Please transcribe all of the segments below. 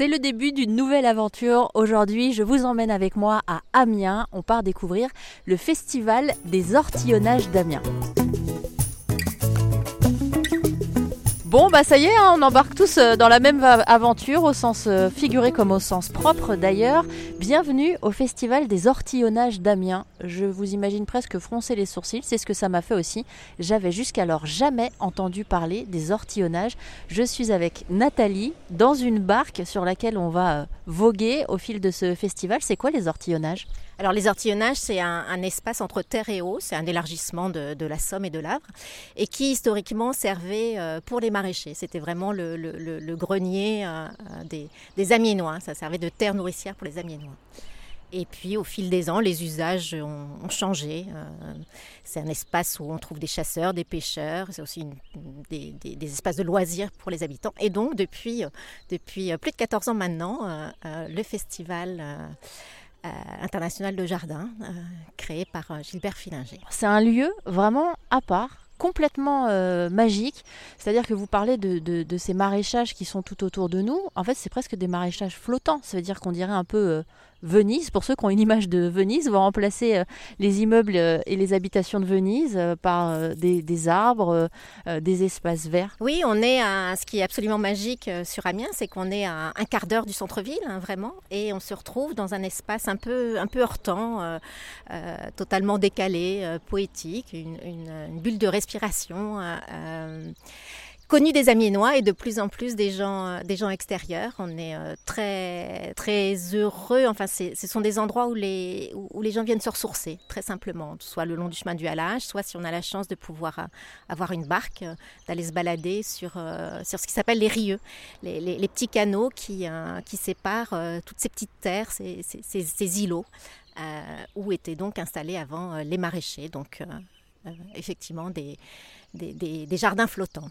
C'est le début d'une nouvelle aventure. Aujourd'hui, je vous emmène avec moi à Amiens. On part découvrir le festival des ortillonnages d'Amiens. Bon, bah ça y est, hein, on embarque tous euh, dans la même aventure, au sens euh, figuré comme au sens propre d'ailleurs. Bienvenue au Festival des Ortillonnages d'Amiens. Je vous imagine presque froncer les sourcils, c'est ce que ça m'a fait aussi. J'avais jusqu'alors jamais entendu parler des ortillonnages. Je suis avec Nathalie dans une barque sur laquelle on va euh, voguer au fil de ce festival. C'est quoi les ortillonnages? Alors les ortillonnages, c'est un, espace entre terre et eau, c'est un élargissement de, la Somme et de l'Avre, et qui historiquement servait euh, pour les maraîchers. C'était vraiment le, grenier euh, des, des Amiénois, ça servait de terre nourricière pour les Amiénois. Et puis au fil des ans, les usages ont, changé. Euh, c'est un espace où on trouve des chasseurs, des pêcheurs, c'est aussi des, espaces de loisirs pour les habitants. Et donc depuis, plus de 14 ans maintenant, le festival euh, international de jardin euh, créé par euh, Gilbert Filinger. C'est un lieu vraiment à part complètement magique. C'est-à-dire que vous parlez de, de, ces maraîchages qui sont tout autour de nous. En fait, c'est presque des maraîchages flottants. Ça veut dire qu'on dirait un peu Venise, pour ceux qui ont une image de Venise, va remplacer euh, les immeubles euh, et les habitations de Venise euh, par des, arbres, des espaces verts. Oui, on est à ce qui est absolument magique sur Amiens, c'est qu'on est à un quart d'heure du centre-ville, hein, vraiment, et on se retrouve dans un espace un peu, un peu heurtant, totalement décalé, poétique, une, bulle de respiration connu des Amiénois et de plus en plus des gens, euh, des gens extérieurs. On est euh, très, très heureux. Enfin, ce sont des endroits où les, où les gens viennent se ressourcer, très simplement, soit le long du chemin du halage, soit si on a la chance de pouvoir euh, avoir une barque, d'aller se balader sur, sur ce qui s'appelle les rieux, les, petits canaux qui, qui séparent toutes ces petites terres, ces, ces, ces îlots, où étaient donc installés avant les maraîchers. Donc, effectivement, des, des, des jardins flottants.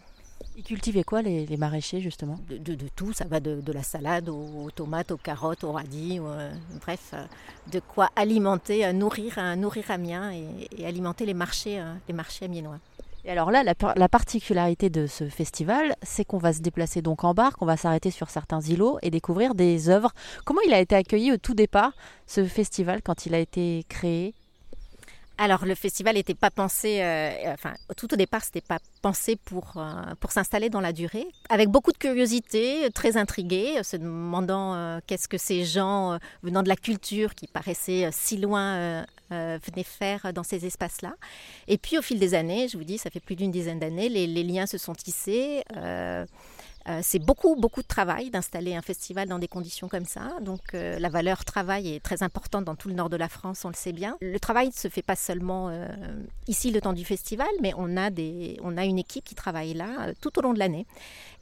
Ils cultivaient quoi les, maraîchers justement? De, tout, ça va de, la salade aux, tomates, aux carottes, aux radis, euh, bref, euh, de quoi alimenter, euh, nourrir, nourrir Amiens et, alimenter les marchés, les marchés amiénois. Et alors là, la, particularité de ce festival, c'est qu'on va se déplacer donc en barque, on va s'arrêter sur certains îlots et découvrir des œuvres. Comment il a été accueilli au tout départ, ce festival, quand il a été créé? Alors le festival n'était pas pensé, euh, enfin tout au départ c'était pas pensé pour, euh, pour s'installer dans la durée, avec beaucoup de curiosité, très intrigué, se demandant euh, qu'est-ce que ces gens venant de la culture qui paraissaient si loin venaient faire dans ces espaces-là. Et puis au fil des années, je vous dis, ça fait plus d'une dizaine d'années, les, les, liens se sont tissés. Euh, c'est beaucoup, beaucoup de travail d'installer un festival dans des conditions comme ça. Donc euh, la valeur travail est très importante dans tout le nord de la France, on le sait bien. Le travail ne se fait pas seulement euh, ici le temps du festival, mais on on a une équipe qui travaille là tout au long de l'année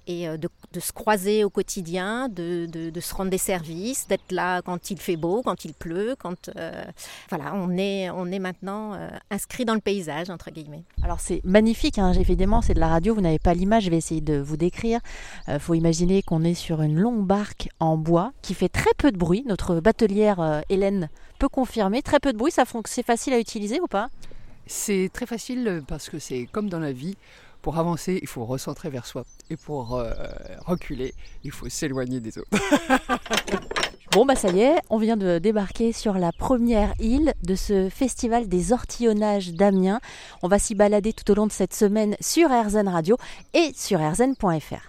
et euh, de, se croiser au quotidien, de, se rendre des services, d'être là quand il fait beau, quand il pleut, quand euh, voilà, on est, on est maintenant euh, inscrit dans le paysage entre guillemets. Alors c'est magnifique, hein, évidemment c'est de la radio, vous n'avez pas l'image, je vais essayer de vous décrire. Il faut imaginer qu'on est sur une longue barque en bois qui fait très peu de bruit. Notre batelière Hélène peut confirmer, très peu de bruit, ça c'est facile à utiliser ou pas? C'est très facile parce que c'est comme dans la vie pour avancer, il faut recentrer vers soi. Et pour euh, reculer, il faut s'éloigner des autres. Bon bah ça y est, on vient de débarquer sur la première île de ce festival des ortillonnages d'Amiens. On va s'y balader tout au long de cette semaine sur RZN Radio et sur rzn.fr.